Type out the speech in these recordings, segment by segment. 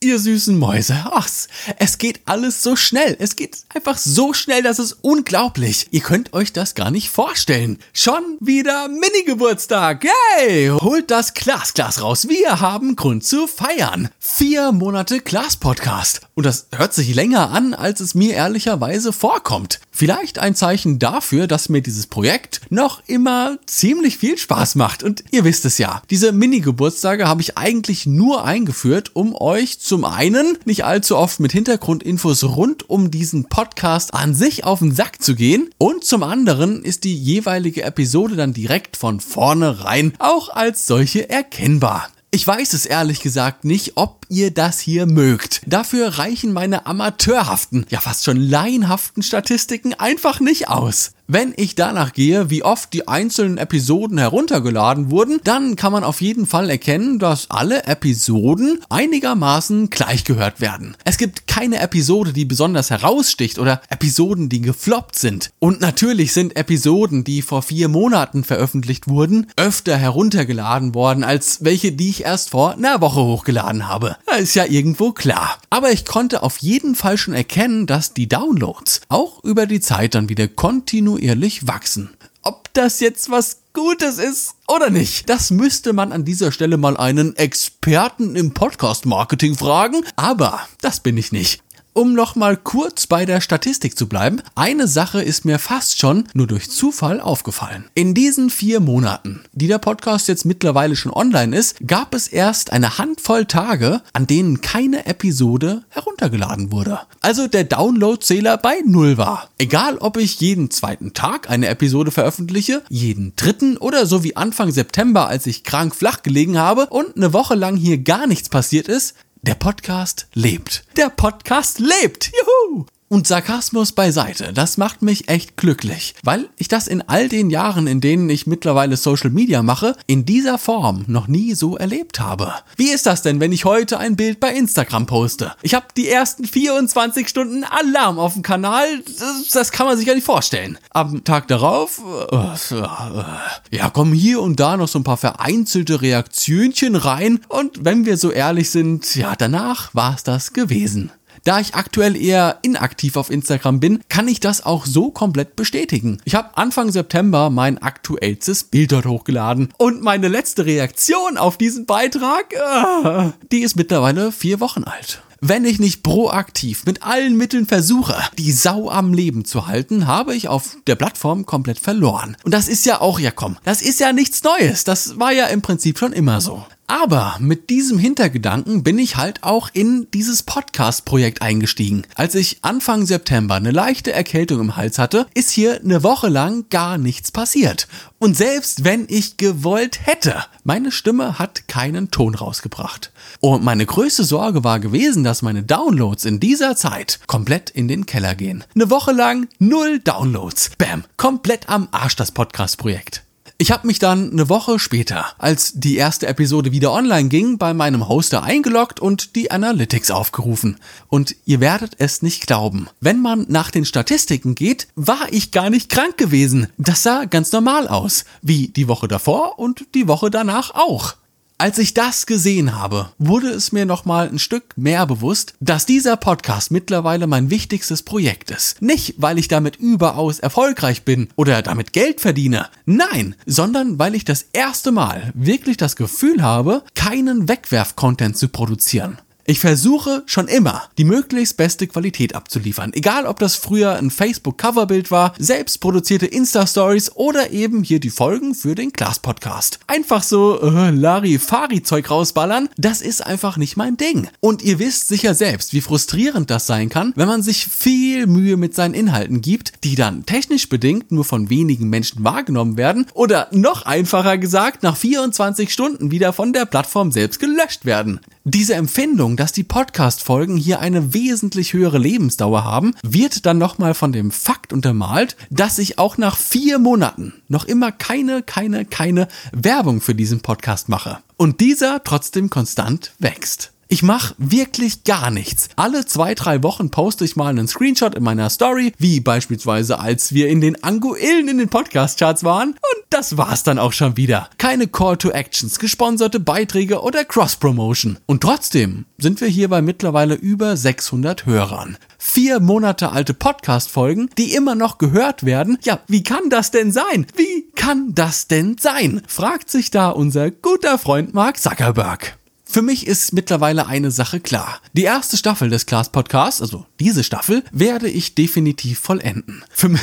Ihr süßen Mäuse, ach, es geht alles so schnell. Es geht einfach so schnell, das ist unglaublich. Ihr könnt euch das gar nicht vorstellen. Schon wieder Mini-Geburtstag. Yay! Holt das Glasglas raus. Wir haben Grund zu feiern. Vier Monate Glas-Podcast. Und das hört sich länger an, als es mir ehrlicherweise vorkommt. Vielleicht ein Zeichen dafür, dass mir dieses Projekt noch immer ziemlich viel Spaß macht. Und ihr wisst es ja, diese Mini-Geburtstage habe ich eigentlich nur eingeführt, um euch zum einen nicht allzu oft mit Hintergrundinfos rund um diesen Podcast an sich auf den Sack zu gehen und zum anderen ist die jeweilige Episode dann direkt von vornherein auch als solche erkennbar. Ich weiß es ehrlich gesagt nicht, ob ihr das hier mögt. Dafür reichen meine amateurhaften, ja fast schon laienhaften Statistiken einfach nicht aus. Wenn ich danach gehe, wie oft die einzelnen Episoden heruntergeladen wurden, dann kann man auf jeden Fall erkennen, dass alle Episoden einigermaßen gleich gehört werden. Es gibt keine Episode, die besonders heraussticht oder Episoden, die gefloppt sind. Und natürlich sind Episoden, die vor vier Monaten veröffentlicht wurden, öfter heruntergeladen worden als welche, die ich erst vor einer Woche hochgeladen habe. Das ist ja irgendwo klar. Aber ich konnte auf jeden Fall schon erkennen, dass die Downloads auch über die Zeit dann wieder kontinuierlich wachsen. Ob das jetzt was Gutes ist oder nicht, das müsste man an dieser Stelle mal einen Experten im Podcast-Marketing fragen, aber das bin ich nicht um noch mal kurz bei der Statistik zu bleiben, eine Sache ist mir fast schon nur durch Zufall aufgefallen. In diesen vier Monaten, die der Podcast jetzt mittlerweile schon online ist, gab es erst eine Handvoll Tage, an denen keine Episode heruntergeladen wurde. Also der Downloadzähler bei Null war. Egal, ob ich jeden zweiten Tag eine Episode veröffentliche, jeden dritten oder so wie Anfang September, als ich krank flach gelegen habe und eine Woche lang hier gar nichts passiert ist, der Podcast lebt. Der Podcast lebt. Juhu! Und Sarkasmus beiseite, das macht mich echt glücklich, weil ich das in all den Jahren, in denen ich mittlerweile Social Media mache, in dieser Form noch nie so erlebt habe. Wie ist das denn, wenn ich heute ein Bild bei Instagram poste? Ich habe die ersten 24 Stunden Alarm auf dem Kanal, das, kann man sich ja nicht vorstellen. Am Tag darauf, äh, ja, kommen hier und da noch so ein paar vereinzelte Reaktionchen rein und wenn wir so ehrlich sind, ja, danach war es das gewesen. Da ich aktuell eher inaktiv auf Instagram bin, kann ich das auch so komplett bestätigen. Ich habe Anfang September mein aktuellstes Bild dort hochgeladen und meine letzte Reaktion auf diesen Beitrag, äh, die ist mittlerweile vier Wochen alt. Wenn ich nicht proaktiv mit allen Mitteln versuche, die Sau am Leben zu halten, habe ich auf der Plattform komplett verloren. Und das ist ja auch, ja komm, das ist ja nichts Neues. Das war ja im Prinzip schon immer so. Aber mit diesem Hintergedanken bin ich halt auch in dieses Podcast-Projekt eingestiegen. Als ich Anfang September eine leichte Erkältung im Hals hatte, ist hier eine Woche lang gar nichts passiert. Und selbst wenn ich gewollt hätte, meine Stimme hat keinen Ton rausgebracht. Und meine größte Sorge war gewesen, dass meine Downloads in dieser Zeit komplett in den Keller gehen. Eine Woche lang null Downloads. Bam, komplett am Arsch das Podcast-Projekt. Ich habe mich dann eine Woche später, als die erste Episode wieder online ging, bei meinem Hoster eingeloggt und die Analytics aufgerufen. Und ihr werdet es nicht glauben. Wenn man nach den Statistiken geht, war ich gar nicht krank gewesen. Das sah ganz normal aus. Wie die Woche davor und die Woche danach auch. Als ich das gesehen habe, wurde es mir nochmal ein Stück mehr bewusst, dass dieser Podcast mittlerweile mein wichtigstes Projekt ist. Nicht, weil ich damit überaus erfolgreich bin oder damit Geld verdiene. Nein, sondern weil ich das erste Mal wirklich das Gefühl habe, keinen Wegwerf-Content zu produzieren. Ich versuche schon immer, die möglichst beste Qualität abzuliefern. Egal, ob das früher ein Facebook-Coverbild war, selbst produzierte Insta-Stories oder eben hier die Folgen für den Glas-Podcast. Einfach so äh, Larifari-Zeug rausballern, das ist einfach nicht mein Ding. Und ihr wisst sicher selbst, wie frustrierend das sein kann, wenn man sich viel Mühe mit seinen Inhalten gibt, die dann technisch bedingt nur von wenigen Menschen wahrgenommen werden oder noch einfacher gesagt, nach 24 Stunden wieder von der Plattform selbst gelöscht werden. Diese Empfindung, dass die Podcast-Folgen hier eine wesentlich höhere Lebensdauer haben, wird dann nochmal von dem Fakt untermalt, dass ich auch nach vier Monaten noch immer keine, keine, keine Werbung für diesen Podcast mache. Und dieser trotzdem konstant wächst. Ich mache wirklich gar nichts. Alle zwei, drei Wochen poste ich mal einen Screenshot in meiner Story, wie beispielsweise als wir in den Anguillen in den Podcast-Charts waren. Und das war's dann auch schon wieder. Keine Call to Actions, gesponserte Beiträge oder Cross-Promotion. Und trotzdem sind wir hier bei mittlerweile über 600 Hörern. Vier Monate alte Podcast-Folgen, die immer noch gehört werden. Ja, wie kann das denn sein? Wie kann das denn sein? Fragt sich da unser guter Freund Mark Zuckerberg. Für mich ist mittlerweile eine Sache klar. Die erste Staffel des Class Podcasts, also diese Staffel, werde ich definitiv vollenden. Für,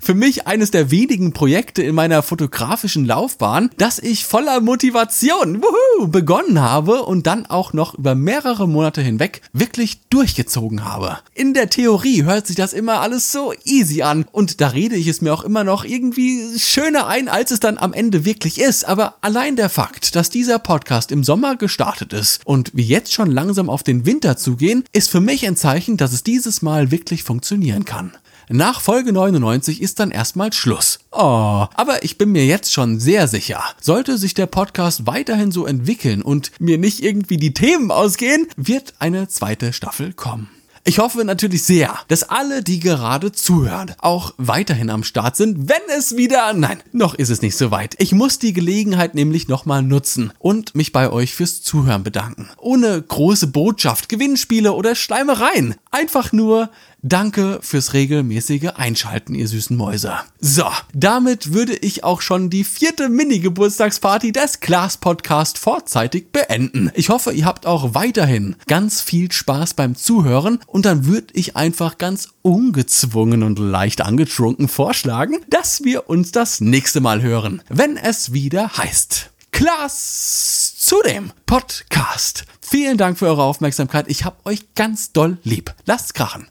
für mich eines der wenigen Projekte in meiner fotografischen Laufbahn, das ich voller Motivation wuhu, begonnen habe und dann auch noch über mehrere Monate hinweg wirklich durchgezogen habe. In der Theorie hört sich das immer alles so easy an und da rede ich es mir auch immer noch irgendwie schöner ein, als es dann am Ende wirklich ist. Aber allein der Fakt, dass dieser Podcast im Sommer gestartet ist und wir jetzt schon langsam auf den Winter zugehen, ist für mich ein Zeichen, dass es dieses Mal wirklich funktionieren kann. Nach Folge 99 ist dann erstmal Schluss. Oh, aber ich bin mir jetzt schon sehr sicher, sollte sich der Podcast weiterhin so entwickeln und mir nicht irgendwie die Themen ausgehen, wird eine zweite Staffel kommen. Ich hoffe natürlich sehr, dass alle, die gerade zuhören, auch weiterhin am Start sind, wenn es wieder... Nein, noch ist es nicht so weit. Ich muss die Gelegenheit nämlich nochmal nutzen und mich bei euch fürs Zuhören bedanken. Ohne große Botschaft, Gewinnspiele oder Schleimereien. Einfach nur Danke fürs regelmäßige Einschalten, ihr süßen Mäuse. So, damit würde ich auch schon die vierte Mini-Geburtstagsparty des Class Podcast vorzeitig beenden. Ich hoffe, ihr habt auch weiterhin ganz viel Spaß beim Zuhören und dann würde ich einfach ganz ungezwungen und leicht angetrunken vorschlagen, dass wir uns das nächste Mal hören, wenn es wieder heißt. Klaas zu dem Podcast. Vielen Dank für eure Aufmerksamkeit. Ich hab euch ganz doll lieb. Lasst krachen.